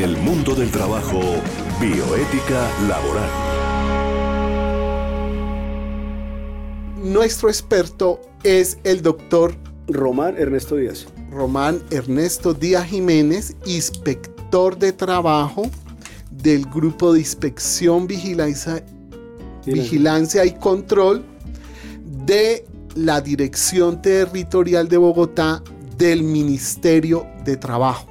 En el mundo del trabajo, bioética laboral. Nuestro experto es el doctor Román Ernesto Díaz. Román Ernesto Díaz Jiménez, inspector de trabajo del Grupo de Inspección, Vigilancia, Vigilancia y Control de la Dirección Territorial de Bogotá del Ministerio de Trabajo.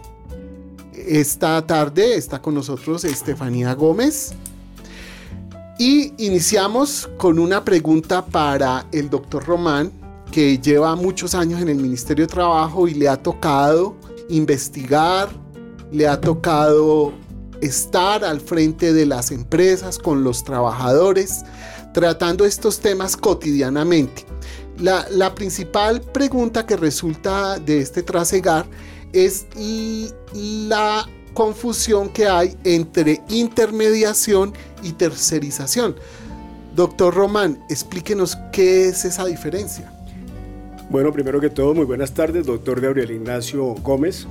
Esta tarde está con nosotros Estefanía Gómez. Y iniciamos con una pregunta para el doctor Román, que lleva muchos años en el Ministerio de Trabajo y le ha tocado investigar, le ha tocado estar al frente de las empresas con los trabajadores, tratando estos temas cotidianamente. La, principal pregunta que resulta de este trasegar es la confusión que hay entre intermediación y tercerización. Doctor Román, explíquenos qué es esa diferencia. Bueno, primero que todo, muy buenas tardes, doctor Gabriel Ignacio Gómez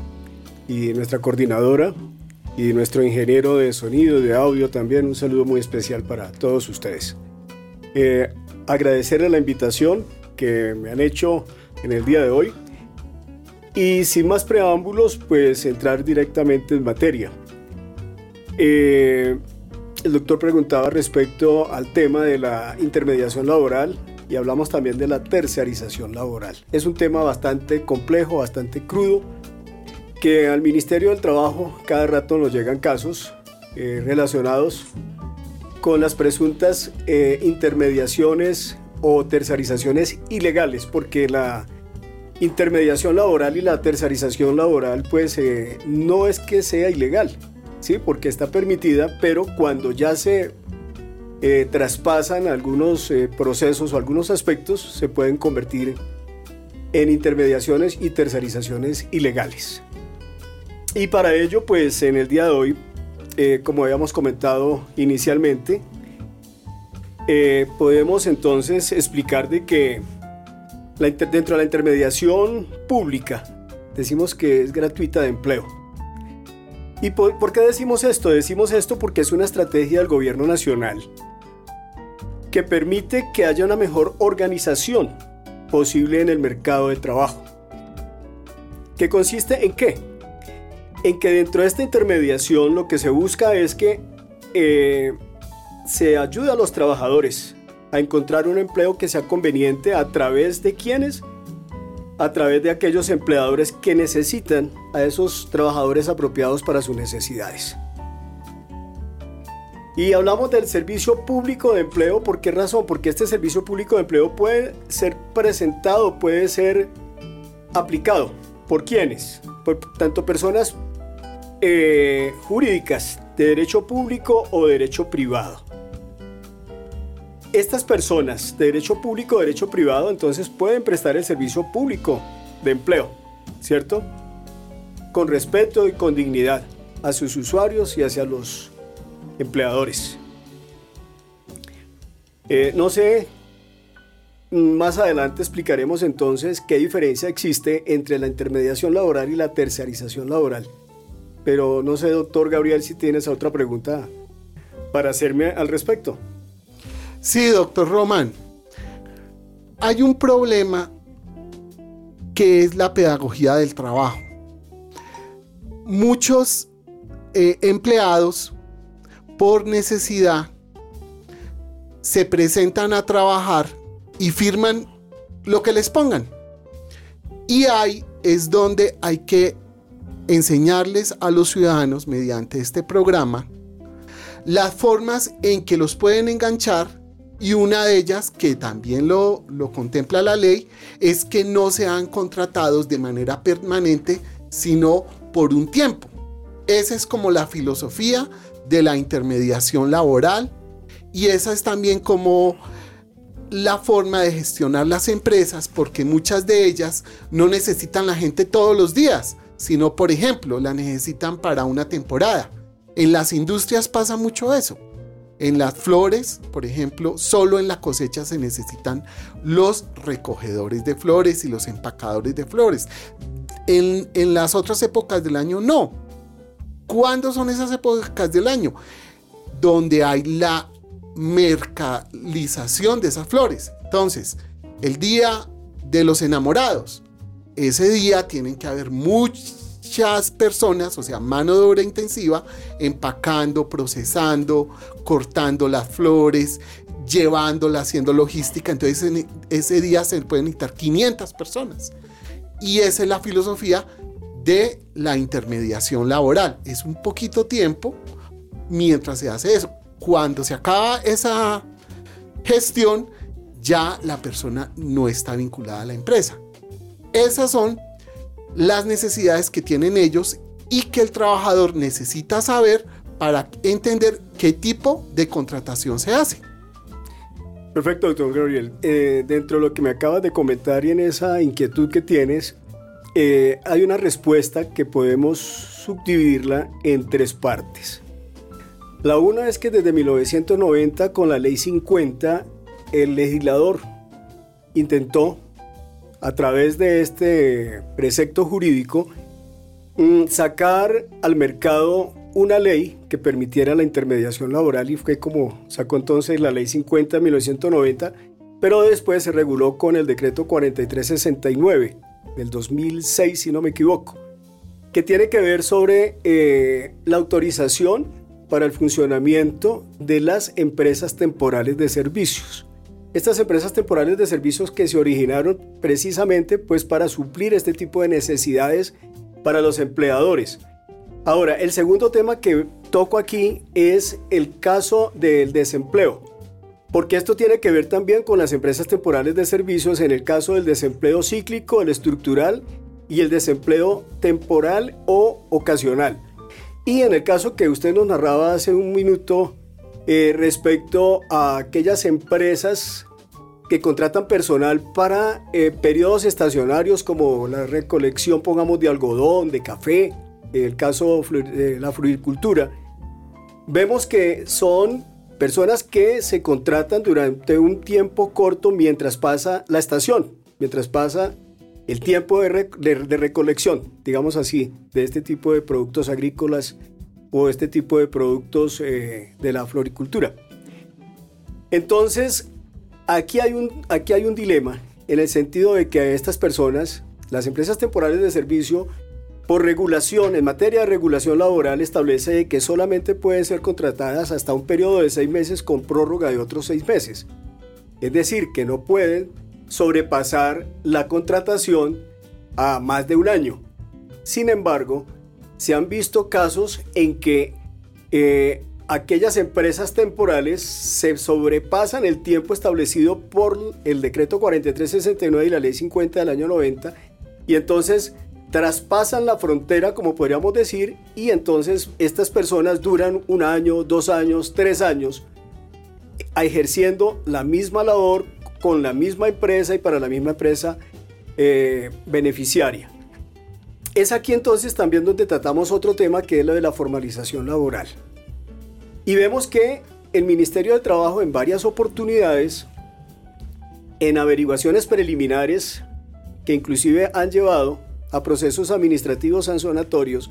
y nuestra coordinadora y nuestro ingeniero de sonido, de audio también. Un saludo muy especial para todos ustedes. Eh, agradecerle la invitación que me han hecho en el día de hoy. Y sin más preámbulos, pues entrar directamente en materia. Eh, el doctor preguntaba respecto al tema de la intermediación laboral y hablamos también de la terciarización laboral. Es un tema bastante complejo, bastante crudo, que al Ministerio del Trabajo cada rato nos llegan casos eh, relacionados con las presuntas eh, intermediaciones o terciarizaciones ilegales, porque la intermediación laboral y la terciarización laboral pues eh, no es que sea ilegal, ¿sí? porque está permitida, pero cuando ya se traspasan algunos procesos o algunos aspectos se pueden convertir en intermediaciones y terciarizaciones ilegales. Y para ello, pues en el día de hoy, eh, como habíamos comentado inicialmente, eh, podemos entonces explicar de que dentro de la intermediación pública, decimos que es gratuita de empleo. ¿Y por, qué decimos esto? Decimos esto porque es una estrategia del gobierno nacional que permite que haya una mejor organización posible en el mercado de trabajo. ¿Qué consiste en qué? en que dentro de esta intermediación lo que se busca es que eh, se ayude a los trabajadores a encontrar un empleo que sea conveniente a través de quienes, a través de aquellos empleadores que necesitan a esos trabajadores apropiados para sus necesidades. Y hablamos del servicio público de empleo, ¿por qué razón? Porque este servicio público de empleo puede ser presentado, puede ser aplicado. ¿Por quiénes? Por tanto personas eh, jurídicas de derecho público o derecho privado. Estas personas de derecho público o derecho privado entonces pueden prestar el servicio público de empleo, ¿cierto? Con respeto y con dignidad a sus usuarios y hacia los empleadores. Eh, no sé, más adelante explicaremos entonces qué diferencia existe entre la intermediación laboral y la terciarización laboral. Pero no sé, doctor Gabriel, si tienes otra pregunta para hacerme al respecto. Sí, doctor Román. Hay un problema que es la pedagogía del trabajo. Muchos eh, empleados, por necesidad, se presentan a trabajar y firman lo que les pongan. Y ahí es donde hay que enseñarles a los ciudadanos mediante este programa las formas en que los pueden enganchar y una de ellas, que también lo, lo contempla la ley, es que no sean contratados de manera permanente, sino por un tiempo. Esa es como la filosofía de la intermediación laboral y esa es también como la forma de gestionar las empresas porque muchas de ellas no necesitan la gente todos los días, sino por ejemplo la necesitan para una temporada. En las industrias pasa mucho eso. En las flores, por ejemplo, solo en la cosecha se necesitan los recogedores de flores y los empacadores de flores. En, las otras épocas del año no. ¿Cuándo son esas épocas del año? Donde hay la mercalización de esas flores. Entonces, el día de los enamorados, ese día tienen que haber muchas personas, o sea, mano de obra intensiva, empacando, procesando, cortando las flores, llevándolas, haciendo logística. Entonces, ese día se pueden necesitar 500 personas. Y esa es la filosofía de la intermediación laboral. Es un poquito tiempo mientras se hace eso. Cuando se acaba esa gestión, ya la persona no está vinculada a la empresa. Esas son las necesidades que tienen ellos y que el trabajador necesita saber para entender qué tipo de contratación se hace. Perfecto, doctor Gabriel. Eh, dentro de lo que me acabas de comentar y en esa inquietud que tienes, eh, hay una respuesta que podemos subdividirla en tres partes. La una es que desde 1990, con la ley 50, el legislador intentó, a través de este precepto jurídico, mm, sacar al mercado una ley que permitiera la intermediación laboral y fue como sacó entonces la ley 50 de 1990, pero después se reguló con el decreto 4369 del 2006, si no me equivoco, que tiene que ver sobre eh, la autorización para el funcionamiento de las empresas temporales de servicios. Estas empresas temporales de servicios que se originaron precisamente pues para suplir este tipo de necesidades para los empleadores. Ahora, el segundo tema que toco aquí es el caso del desempleo, porque esto tiene que ver también con las empresas temporales de servicios en el caso del desempleo cíclico, el estructural y el desempleo temporal o ocasional. Y en el caso que usted nos narraba hace un minuto eh, respecto a aquellas empresas que contratan personal para eh, periodos estacionarios como la recolección, pongamos, de algodón, de café, el caso de la floricultura, vemos que son personas que se contratan durante un tiempo corto mientras pasa la estación, mientras pasa el tiempo de, recolección, digamos así, de este tipo de productos agrícolas o este tipo de productos eh, de la floricultura. Entonces, aquí hay, un, aquí hay un dilema en el sentido de que a estas personas, las empresas temporales de servicio, por regulación, en materia de regulación laboral, establece que solamente pueden ser contratadas hasta un periodo de seis meses con prórroga de otros seis meses. Es decir, que no pueden sobrepasar la contratación a más de un año. Sin embargo, se han visto casos en que eh, aquellas empresas temporales se sobrepasan el tiempo establecido por el decreto 4369 y la ley 50 del año 90 y entonces traspasan la frontera, como podríamos decir, y entonces estas personas duran un año, dos años, tres años, ejerciendo la misma labor con la misma empresa y para la misma empresa eh, beneficiaria. Es aquí entonces también donde tratamos otro tema que es lo de la formalización laboral. Y vemos que el Ministerio de Trabajo en varias oportunidades, en averiguaciones preliminares que inclusive han llevado a procesos administrativos sancionatorios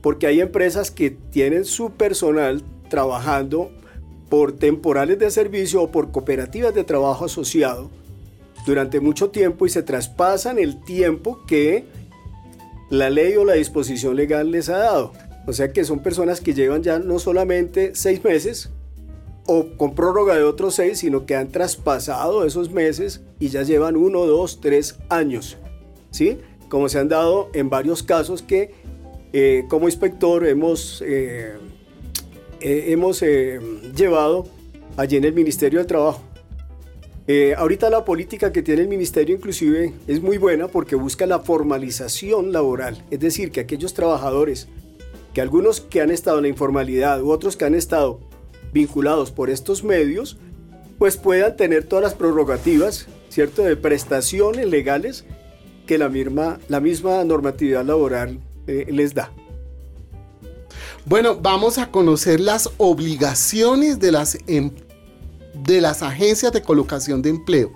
porque hay empresas que tienen su personal trabajando por temporales de servicio o por cooperativas de trabajo asociado durante mucho tiempo y se traspasan el tiempo que la ley o la disposición legal les ha dado. O sea que son personas que llevan ya no solamente seis meses o con prórroga de otros seis, sino que han traspasado esos meses y ya llevan uno, dos, tres años. ¿Sí? como se han dado en varios casos que eh, como inspector hemos, eh, eh, hemos llevado allí en el Ministerio de Trabajo. ahorita la política que tiene el ministerio inclusive es muy buena porque busca la formalización laboral, es decir, que aquellos trabajadores, que algunos que han estado en la informalidad u otros que han estado vinculados por estos medios, pues puedan tener todas las prerrogativas, ¿cierto?, de prestaciones legales que la misma, la misma normatividad laboral eh, les da. Bueno, vamos a conocer las obligaciones de las, em, de las agencias de colocación de empleo.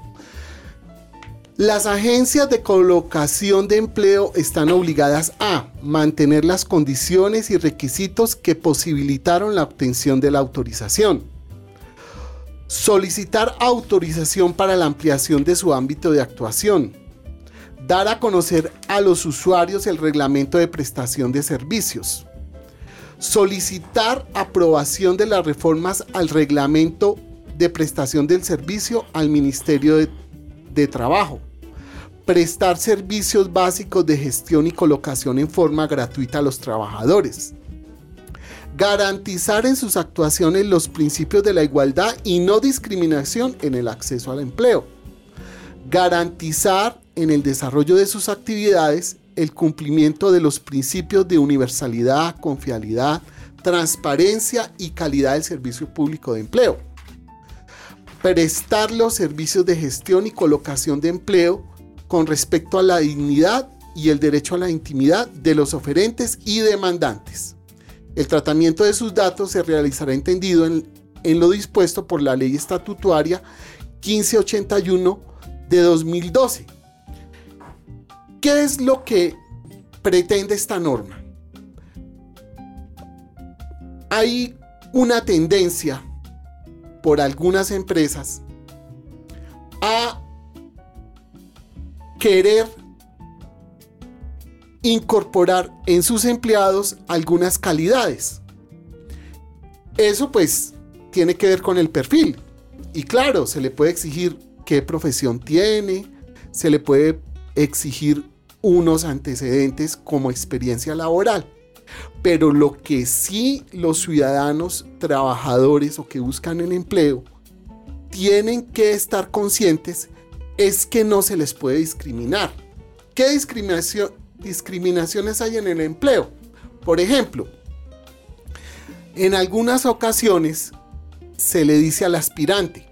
Las agencias de colocación de empleo están obligadas a mantener las condiciones y requisitos que posibilitaron la obtención de la autorización. Solicitar autorización para la ampliación de su ámbito de actuación. Dar a conocer a los usuarios el reglamento de prestación de servicios. Solicitar aprobación de las reformas al reglamento de prestación del servicio al Ministerio de, Trabajo prestar servicios básicos de gestión y colocación en forma gratuita a los trabajadores, garantizar en sus actuaciones los principios de la igualdad y no discriminación en el acceso al empleo, garantizar en el desarrollo de sus actividades el cumplimiento de los principios de universalidad, confiabilidad, transparencia y calidad del servicio público de empleo. Prestar los servicios de gestión y colocación de empleo con respecto a la dignidad y el derecho a la intimidad de los oferentes y demandantes. El tratamiento de sus datos se realizará entendido en, lo dispuesto por la Ley Estatutaria 1581 de 2012. ¿Qué es lo que pretende esta norma? Hay una tendencia por algunas empresas a querer incorporar en sus empleados algunas calidades. Eso pues tiene que ver con el perfil. Y claro, se le puede exigir qué profesión tiene, se le puede exigir unos antecedentes como experiencia laboral. Pero lo que sí los ciudadanos trabajadores o que buscan el empleo tienen que estar conscientes es que no se les puede discriminar. ¿Qué discriminación, discriminaciones hay en el empleo? Por ejemplo, en algunas ocasiones se le dice al aspirante,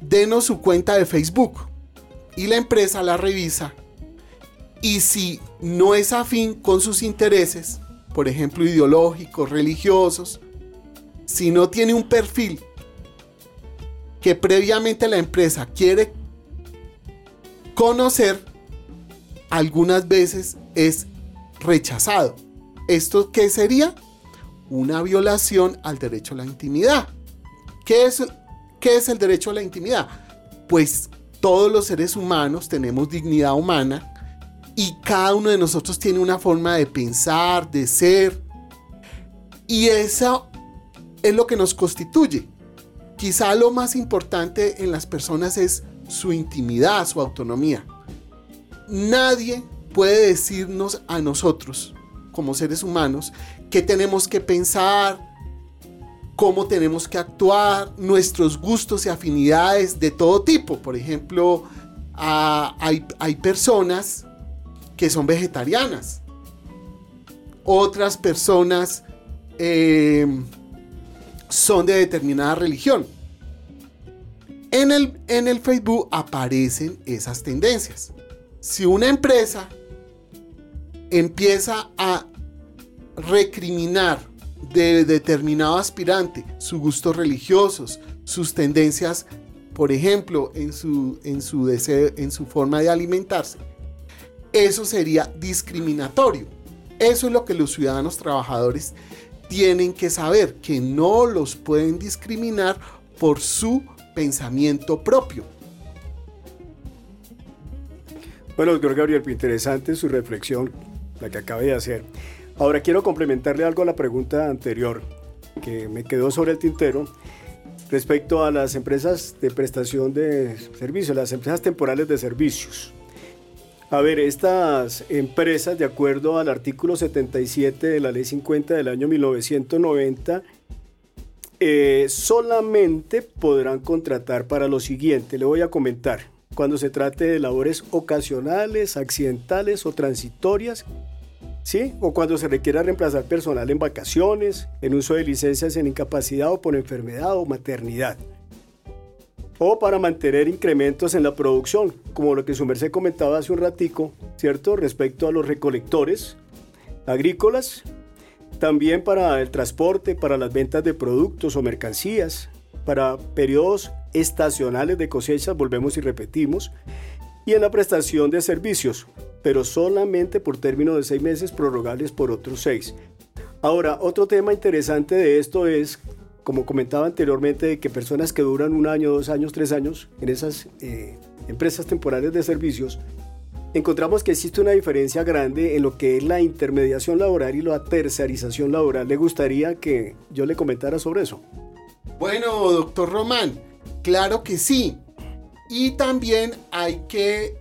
denos su cuenta de Facebook y la empresa la revisa y si no es afín con sus intereses, por ejemplo ideológicos, religiosos, si no tiene un perfil que previamente la empresa quiere conocer algunas veces es rechazado. ¿Esto qué sería? Una violación al derecho a la intimidad. ¿Qué es, qué es el derecho a la intimidad? Pues todos los seres humanos tenemos dignidad humana y cada uno de nosotros tiene una forma de pensar, de ser. Y eso es lo que nos constituye. Quizá lo más importante en las personas es su intimidad, su autonomía. Nadie puede decirnos a nosotros, como seres humanos, qué tenemos que pensar, cómo tenemos que actuar, nuestros gustos y afinidades de todo tipo. Por ejemplo, hay, personas que son vegetarianas, otras personas eh, son de determinada religión. En el, en el Facebook aparecen esas tendencias. Si una empresa empieza a recriminar de determinado aspirante sus gustos religiosos, sus tendencias, por ejemplo, en su, en su, deseo, en su forma de alimentarse, eso sería discriminatorio. Eso es lo que los ciudadanos trabajadores tienen que saber, que no los pueden discriminar por su pensamiento propio. Bueno, doctor Gabriel, interesante su reflexión, la que acaba de hacer. Ahora quiero complementarle algo a la pregunta anterior que me quedó sobre el tintero respecto a las empresas de prestación de servicios, las empresas temporales de servicios. A ver, estas empresas, de acuerdo al artículo 77 de la Ley 50 del año 1990, eh, solamente podrán contratar para lo siguiente, le voy a comentar, cuando se trate de labores ocasionales, accidentales o transitorias, ¿sí? O cuando se requiera reemplazar personal en vacaciones, en uso de licencias en incapacidad o por enfermedad o maternidad. O para mantener incrementos en la producción, como lo que su merced comentaba hace un ratico, ¿cierto? Respecto a los recolectores agrícolas también para el transporte, para las ventas de productos o mercancías, para periodos estacionales de cosechas, volvemos y repetimos, y en la prestación de servicios, pero solamente por término de seis meses prorrogables por otros seis. Ahora, otro tema interesante de esto es, como comentaba anteriormente, de que personas que duran un año, dos años, tres años en esas eh, empresas temporales de servicios, encontramos que existe una diferencia grande en lo que es la intermediación laboral y la tercerización laboral. ¿Le gustaría que yo le comentara sobre eso? Bueno, doctor Román, claro que sí. Y también hay que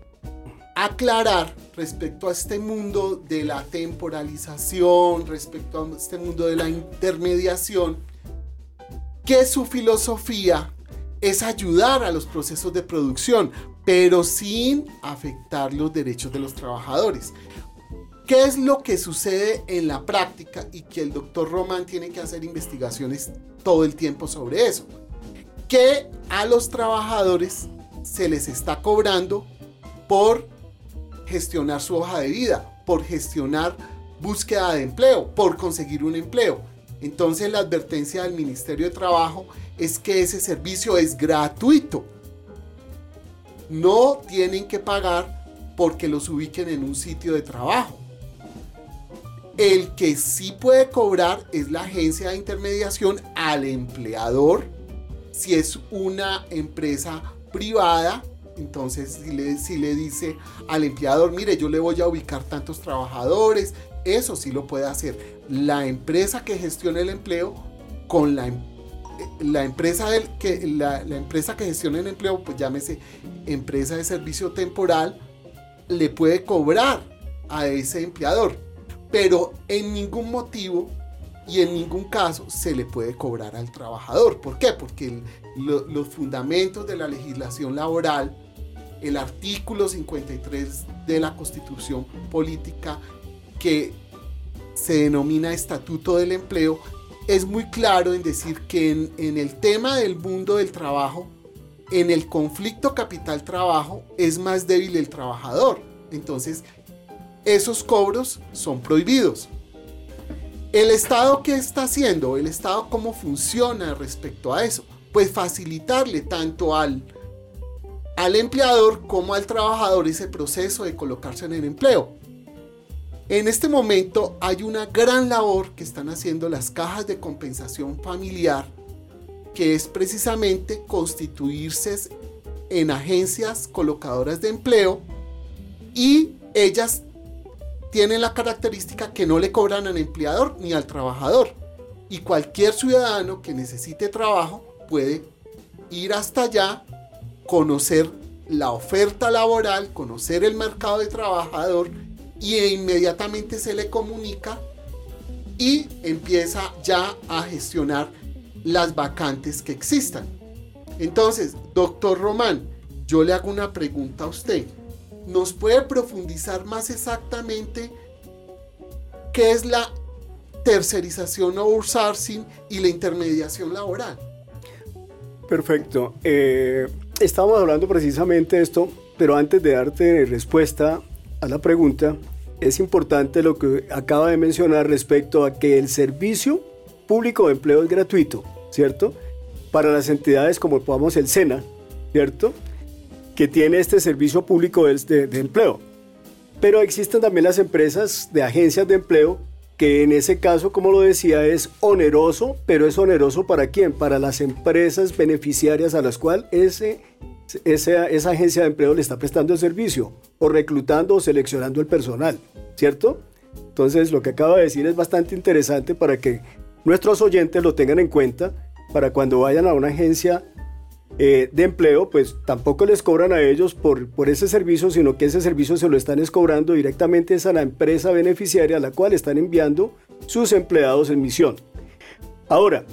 aclarar respecto a este mundo de la temporalización, respecto a este mundo de la intermediación, que su filosofía es ayudar a los procesos de producción, pero sin afectar los derechos de los trabajadores. ¿Qué es lo que sucede en la práctica y que el doctor Román tiene que hacer investigaciones todo el tiempo sobre eso? Que a los trabajadores se les está cobrando por gestionar su hoja de vida, por gestionar búsqueda de empleo, por conseguir un empleo. Entonces la advertencia del Ministerio de Trabajo es que ese servicio es gratuito. No tienen que pagar porque los ubiquen en un sitio de trabajo. El que sí puede cobrar es la agencia de intermediación al empleador. Si es una empresa privada, entonces si le, si le dice al empleador, mire, yo le voy a ubicar tantos trabajadores, eso sí lo puede hacer la empresa que gestiona el empleo con la, la empresa, del, que, la, la empresa que gestiona el empleo, pues llámese empresa de servicio temporal, le puede cobrar a ese empleador. Pero en ningún motivo y en ningún caso se le puede cobrar al trabajador. ¿Por qué? Porque los fundamentos de la legislación laboral, el artículo 53 de la Constitución Política que se denomina Estatuto del Empleo, es muy claro en decir que en, el tema del mundo del trabajo, en el conflicto capital-trabajo, es más débil el trabajador. Entonces, esos cobros son prohibidos. ¿El Estado qué está haciendo? ¿El Estado cómo funciona respecto a eso? Pues facilitarle tanto al, al empleador como al trabajador ese proceso de colocarse en el empleo. En este momento hay una gran labor que están haciendo las cajas de compensación familiar, que es precisamente constituirse en agencias colocadoras de empleo y ellas tienen la característica que no le cobran al empleador ni al trabajador. Y cualquier ciudadano que necesite trabajo puede ir hasta allá, conocer la oferta laboral, conocer el mercado de trabajador y inmediatamente se le comunica y empieza ya a gestionar las vacantes que existan. Entonces, doctor Román, yo le hago una pregunta a usted. ¿Nos puede profundizar más exactamente qué es la tercerización o outsourcing y la intermediación laboral? Perfecto. Eh, estábamos hablando precisamente de esto, pero antes de darte respuesta a la pregunta, es importante lo que acaba de mencionar respecto a que el servicio público de empleo es gratuito, ¿cierto? Para las entidades como podamos el SENA, ¿cierto? Que tiene este servicio público de, de empleo. Pero existen también las empresas de agencias de empleo que en ese caso, como lo decía, es oneroso, pero es oneroso para quién? Para las empresas beneficiarias a las cuales ese esa, agencia de empleo le está prestando el servicio o reclutando o seleccionando el personal, ¿cierto? Entonces lo que acaba de decir es bastante interesante para que nuestros oyentes lo tengan en cuenta para cuando vayan a una agencia eh, de empleo, pues tampoco les cobran a ellos por, por ese servicio, sino que ese servicio se lo están cobrando directamente a la empresa beneficiaria a la cual están enviando sus empleados en misión. Ahora,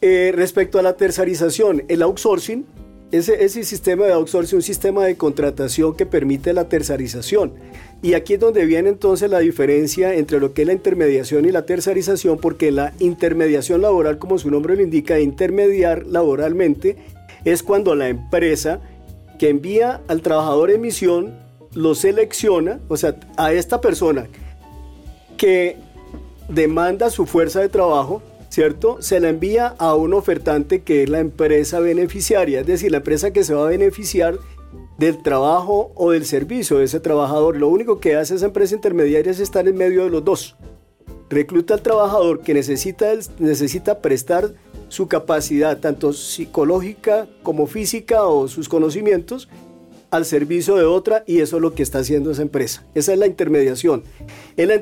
eh, respecto a la tercerización, el outsourcing ese, sistema de outsourcing un sistema de contratación que permite la tercerización. Y aquí es donde viene entonces la diferencia entre lo que es la intermediación y la tercerización, porque la intermediación laboral, como su nombre lo indica, intermediar laboralmente, es cuando la empresa que envía al trabajador en misión lo selecciona, o sea, a esta persona que demanda su fuerza de trabajo, ¿cierto? Se la envía a un ofertante que es la empresa beneficiaria, es decir, la empresa que se va a beneficiar del trabajo o del servicio de ese trabajador. Lo único que hace esa empresa intermediaria es estar en medio de los dos. Recluta al trabajador que necesita, necesita prestar su capacidad, tanto psicológica como física o sus conocimientos, al servicio de otra y eso es lo que está haciendo esa empresa. Esa es la intermediación. En la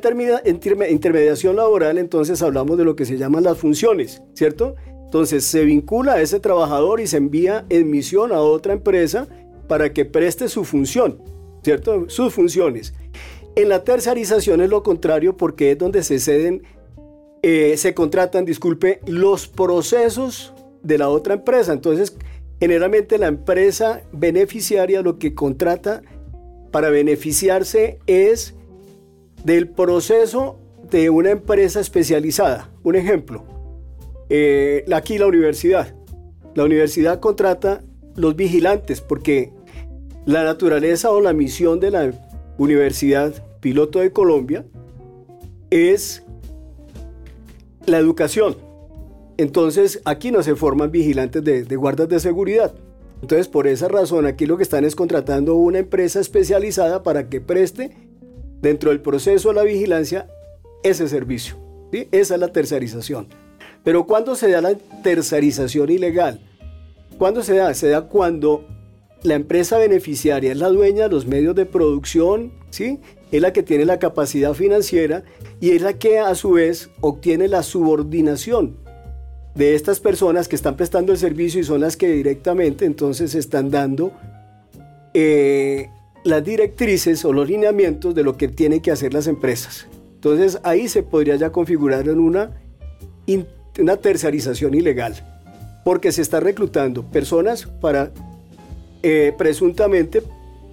intermediación laboral entonces hablamos de lo que se llaman las funciones, ¿cierto? Entonces se vincula a ese trabajador y se envía en misión a otra empresa para que preste su función, ¿cierto? Sus funciones. En la tercerización es lo contrario porque es donde se ceden, eh, se contratan, disculpe, los procesos de la otra empresa. Entonces, generalmente la empresa beneficiaria lo que contrata para beneficiarse es del proceso de una empresa especializada. Un ejemplo, eh, aquí la universidad. La universidad contrata los vigilantes, porque la naturaleza o la misión de la Universidad Piloto de Colombia es la educación. Entonces aquí no se forman vigilantes de, guardas de seguridad. Entonces por esa razón aquí lo que están es contratando una empresa especializada para que preste dentro del proceso de la vigilancia ese servicio. ¿sí? Esa es la tercerización. Pero ¿cuándo se da la tercerización ilegal? ¿Cuándo se da? Se da cuando la empresa beneficiaria es la dueña de los medios de producción, ¿sí? Es la que tiene la capacidad financiera y es la que a su vez obtiene la subordinación de estas personas que están prestando el servicio y son las que directamente entonces están dando eh, las directrices o los lineamientos de lo que tienen que hacer las empresas. Entonces ahí se podría ya configurar en una, una tercerización ilegal porque se está reclutando personas para eh, presuntamente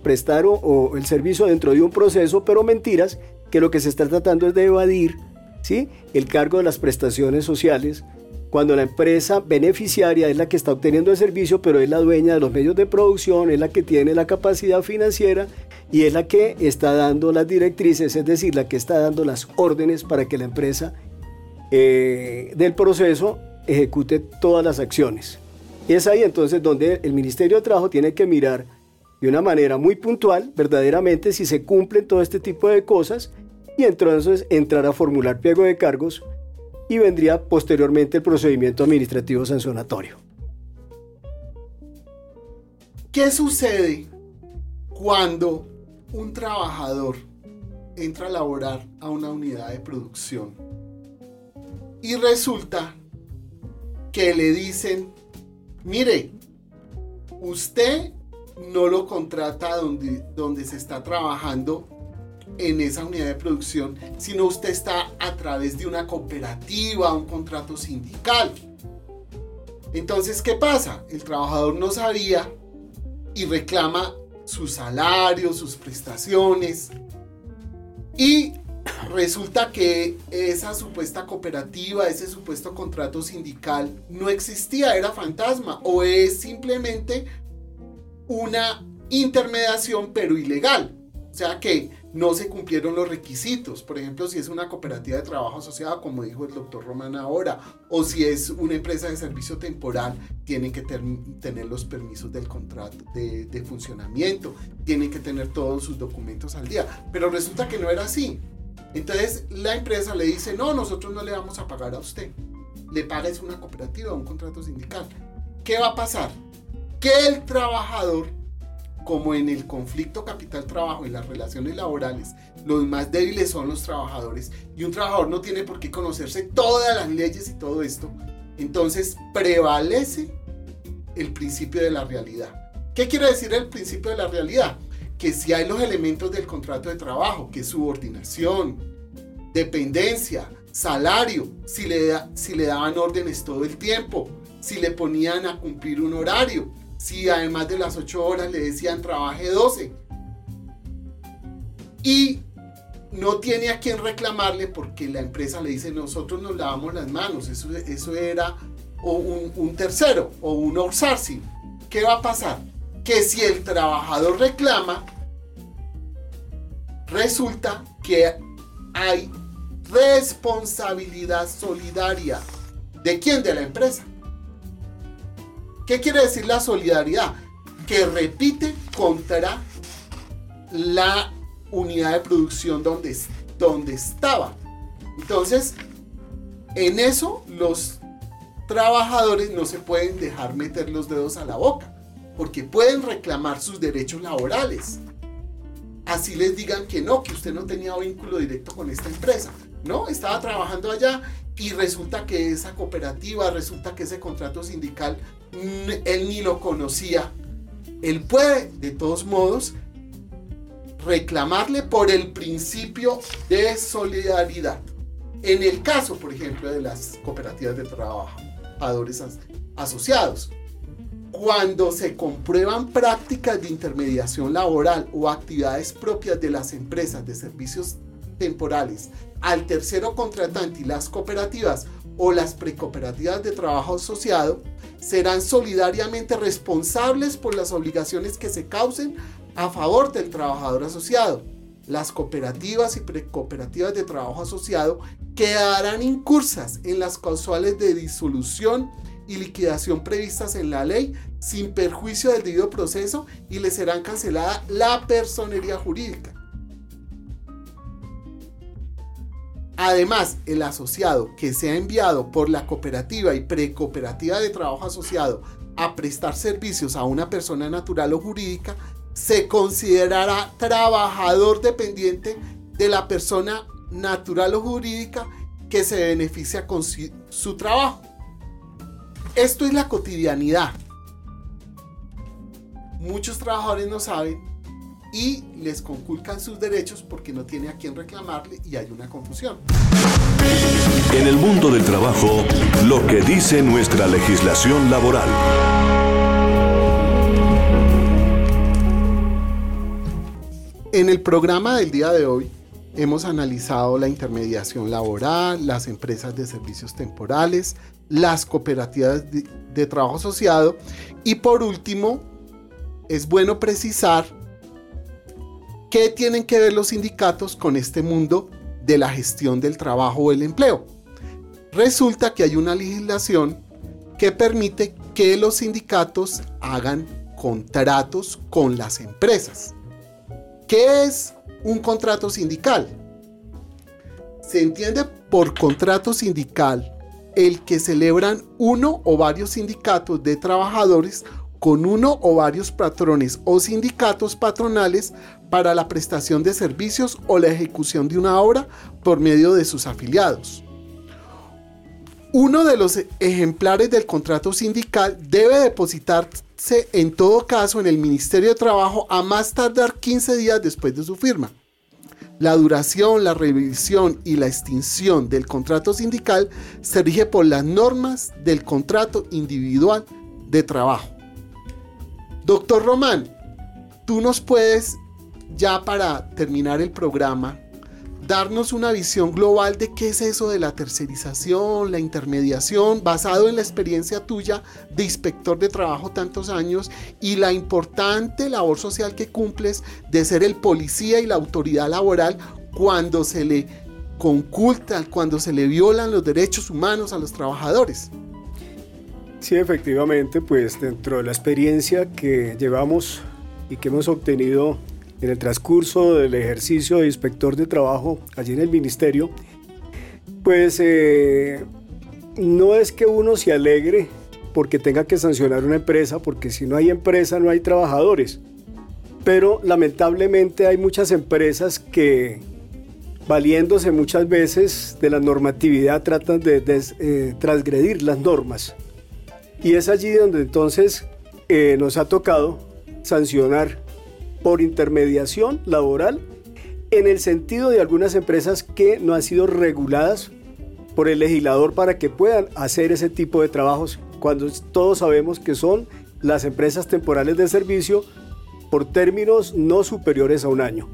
prestar o, el servicio dentro de un proceso, pero mentiras, que lo que se está tratando es de evadir ¿sí? el cargo de las prestaciones sociales, cuando la empresa beneficiaria es la que está obteniendo el servicio, pero es la dueña de los medios de producción, es la que tiene la capacidad financiera y es la que está dando las directrices, es decir, la que está dando las órdenes para que la empresa eh, del proceso ejecute todas las acciones. Es ahí entonces donde el Ministerio de Trabajo tiene que mirar de una manera muy puntual, verdaderamente, si se cumplen todo este tipo de cosas y entonces entrar a formular pliego de cargos y vendría posteriormente el procedimiento administrativo sancionatorio. ¿Qué sucede cuando un trabajador entra a laborar a una unidad de producción y resulta que le dicen, mire, usted no lo contrata donde, donde se está trabajando en esa unidad de producción, sino usted está a través de una cooperativa, un contrato sindical. Entonces, ¿qué pasa? El trabajador no sabía y reclama su salario, sus prestaciones. Y resulta que esa supuesta cooperativa, ese supuesto contrato sindical no existía, era fantasma o es simplemente una intermediación pero ilegal. O sea que no se cumplieron los requisitos. Por ejemplo, si es una cooperativa de trabajo asociada, como dijo el doctor Román ahora, o si es una empresa de servicio temporal, tienen que tener los permisos del contrato de, funcionamiento, tienen que tener todos sus documentos al día. Pero resulta que no era así. Entonces la empresa le dice, no, nosotros no le vamos a pagar a usted. Le paga es una cooperativa, un contrato sindical. ¿Qué va a pasar? Que el trabajador, como en el conflicto capital-trabajo y las relaciones laborales, los más débiles son los trabajadores y un trabajador no tiene por qué conocerse todas las leyes y todo esto, entonces prevalece el principio de la realidad. ¿Qué quiere decir el principio de la realidad? que si hay los elementos del contrato de trabajo, que es subordinación, dependencia, salario, si le, si le daban órdenes todo el tiempo, si le ponían a cumplir un horario, si además de las 8 horas le decían trabaje 12. Y no tiene a quien reclamarle porque la empresa le dice nosotros nos lavamos las manos, eso, eso era un, un tercero o un outsourcing. ¿Qué va a pasar? que si el trabajador reclama, resulta que hay responsabilidad solidaria. ¿De quién? De la empresa. ¿Qué quiere decir la solidaridad? que repite contra la unidad de producción donde, donde estaba. Entonces, en eso los trabajadores no se pueden dejar meter los dedos a la boca, porque pueden reclamar sus derechos laborales. Así les digan que no, que usted no tenía vínculo directo con esta empresa. No, estaba trabajando allá y resulta que esa cooperativa, resulta que ese contrato sindical, él ni lo conocía. Él puede, de todos modos, reclamarle por el principio de solidaridad. En el caso, por ejemplo, de las cooperativas de trabajadores asociados, cuando se comprueban prácticas de intermediación laboral o actividades propias de las empresas de servicios temporales al tercero contratante y las cooperativas o las precooperativas de trabajo asociado serán solidariamente responsables por las obligaciones que se causen a favor del trabajador asociado. Las cooperativas y precooperativas de trabajo asociado quedarán incursas en las causales de disolución y liquidación previstas en la ley sin perjuicio del debido proceso y les serán cancelada la personería jurídica. Además, el asociado que sea enviado por la cooperativa y precooperativa de trabajo asociado a prestar servicios a una persona natural o jurídica se considerará trabajador dependiente de la persona natural o jurídica que se beneficia con su trabajo. Esto es la cotidianidad. Muchos trabajadores no saben y les conculcan sus derechos porque no tiene a quien reclamarle y hay una confusión. En el mundo del trabajo, lo que dice nuestra legislación laboral. En el programa del día de hoy hemos analizado la intermediación laboral, las empresas de servicios temporales, las cooperativas de, trabajo asociado y por último es bueno precisar qué tienen que ver los sindicatos con este mundo de la gestión del trabajo o el empleo. Resulta que hay una legislación que permite que los sindicatos hagan contratos con las empresas. ¿Qué es un contrato sindical? Se entiende por contrato sindical el que celebran uno o varios sindicatos de trabajadores con uno o varios patrones o sindicatos patronales para la prestación de servicios o la ejecución de una obra por medio de sus afiliados. Uno de los ejemplares del contrato sindical debe depositarse en todo caso en el Ministerio de Trabajo a más tardar 15 días después de su firma. La duración, la revisión y la extinción del contrato sindical se rige por las normas del contrato individual de trabajo. Doctor Román, tú nos puedes, ya para terminar el programa, darnos una visión global de qué es eso de la tercerización, la intermediación, basado en la experiencia tuya de inspector de trabajo tantos años y la importante labor social que cumples de ser el policía y la autoridad laboral cuando se le conculta, cuando se le violan los derechos humanos a los trabajadores. Sí, efectivamente, pues dentro de la experiencia que llevamos y que hemos obtenido en el transcurso del ejercicio de inspector de trabajo allí en el ministerio, pues eh, no es que uno se alegre porque tenga que sancionar una empresa, porque si no hay empresa no hay trabajadores. Pero lamentablemente hay muchas empresas que, valiéndose muchas veces de la normatividad, tratan de, eh, transgredir las normas. Y es allí donde entonces eh, nos ha tocado sancionar por intermediación laboral en el sentido de algunas empresas que no han sido reguladas por el legislador para que puedan hacer ese tipo de trabajos cuando todos sabemos que son las empresas temporales de servicio por términos no superiores a un año.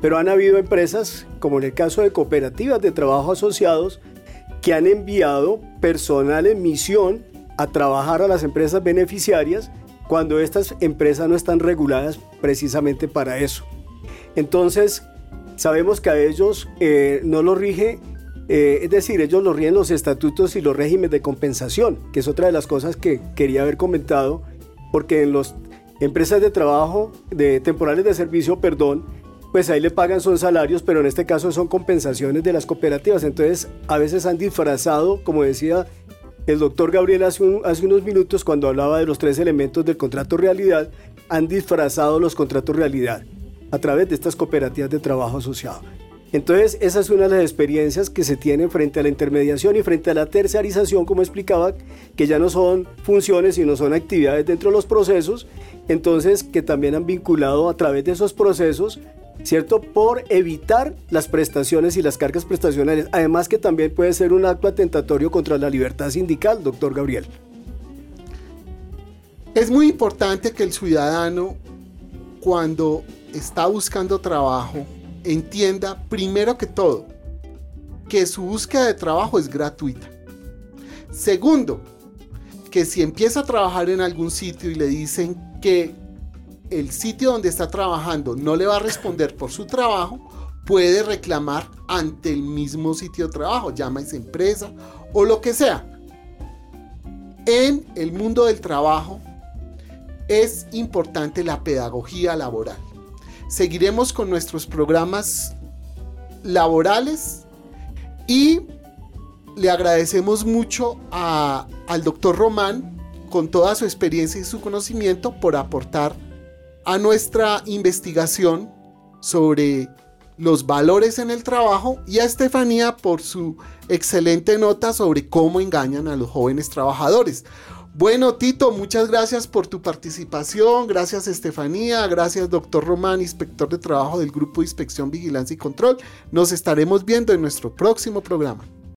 Pero han habido empresas, como en el caso de cooperativas de trabajo asociados, que han enviado personal en misión a trabajar a las empresas beneficiarias cuando estas empresas no están reguladas precisamente para eso. Entonces, sabemos que a ellos eh, no lo rige, eh, es decir, ellos lo rigen los estatutos y los regímenes de compensación, que es otra de las cosas que quería haber comentado, porque en los empresas de trabajo, de temporales de servicio, perdón, pues ahí le pagan son salarios, pero en este caso son compensaciones de las cooperativas. Entonces, a veces han disfrazado, como decía el doctor Gabriel hace, unos minutos cuando hablaba de los tres elementos del contrato realidad, han disfrazado los contratos realidad a través de estas cooperativas de trabajo asociado. Entonces, esa es una de las experiencias que se tienen frente a la intermediación y frente a la terciarización, como explicaba, que ya no son funciones, sino son actividades dentro de los procesos, entonces que también han vinculado a través de esos procesos, ¿cierto? Por evitar las prestaciones y las cargas prestacionales. Además que también puede ser un acto atentatorio contra la libertad sindical, doctor Gabriel. Es muy importante que el ciudadano, cuando está buscando trabajo, entienda primero que todo que su búsqueda de trabajo es gratuita. Segundo, que si empieza a trabajar en algún sitio y le dicen que el sitio donde está trabajando no le va a responder por su trabajo, puede reclamar ante el mismo sitio de trabajo, esa empresa o lo que sea. En el mundo del trabajo es importante la pedagogía laboral. Seguiremos con nuestros programas laborales y le agradecemos mucho al doctor Román con toda su experiencia y su conocimiento por aportar a nuestra investigación sobre los valores en el trabajo y a Estefanía por su excelente nota sobre cómo engañan a los jóvenes trabajadores. Bueno, Tito, muchas gracias por tu participación. Gracias, Estefanía. Gracias, doctor Román, inspector de trabajo del Grupo de Inspección, Vigilancia y Control. Nos estaremos viendo en nuestro próximo programa.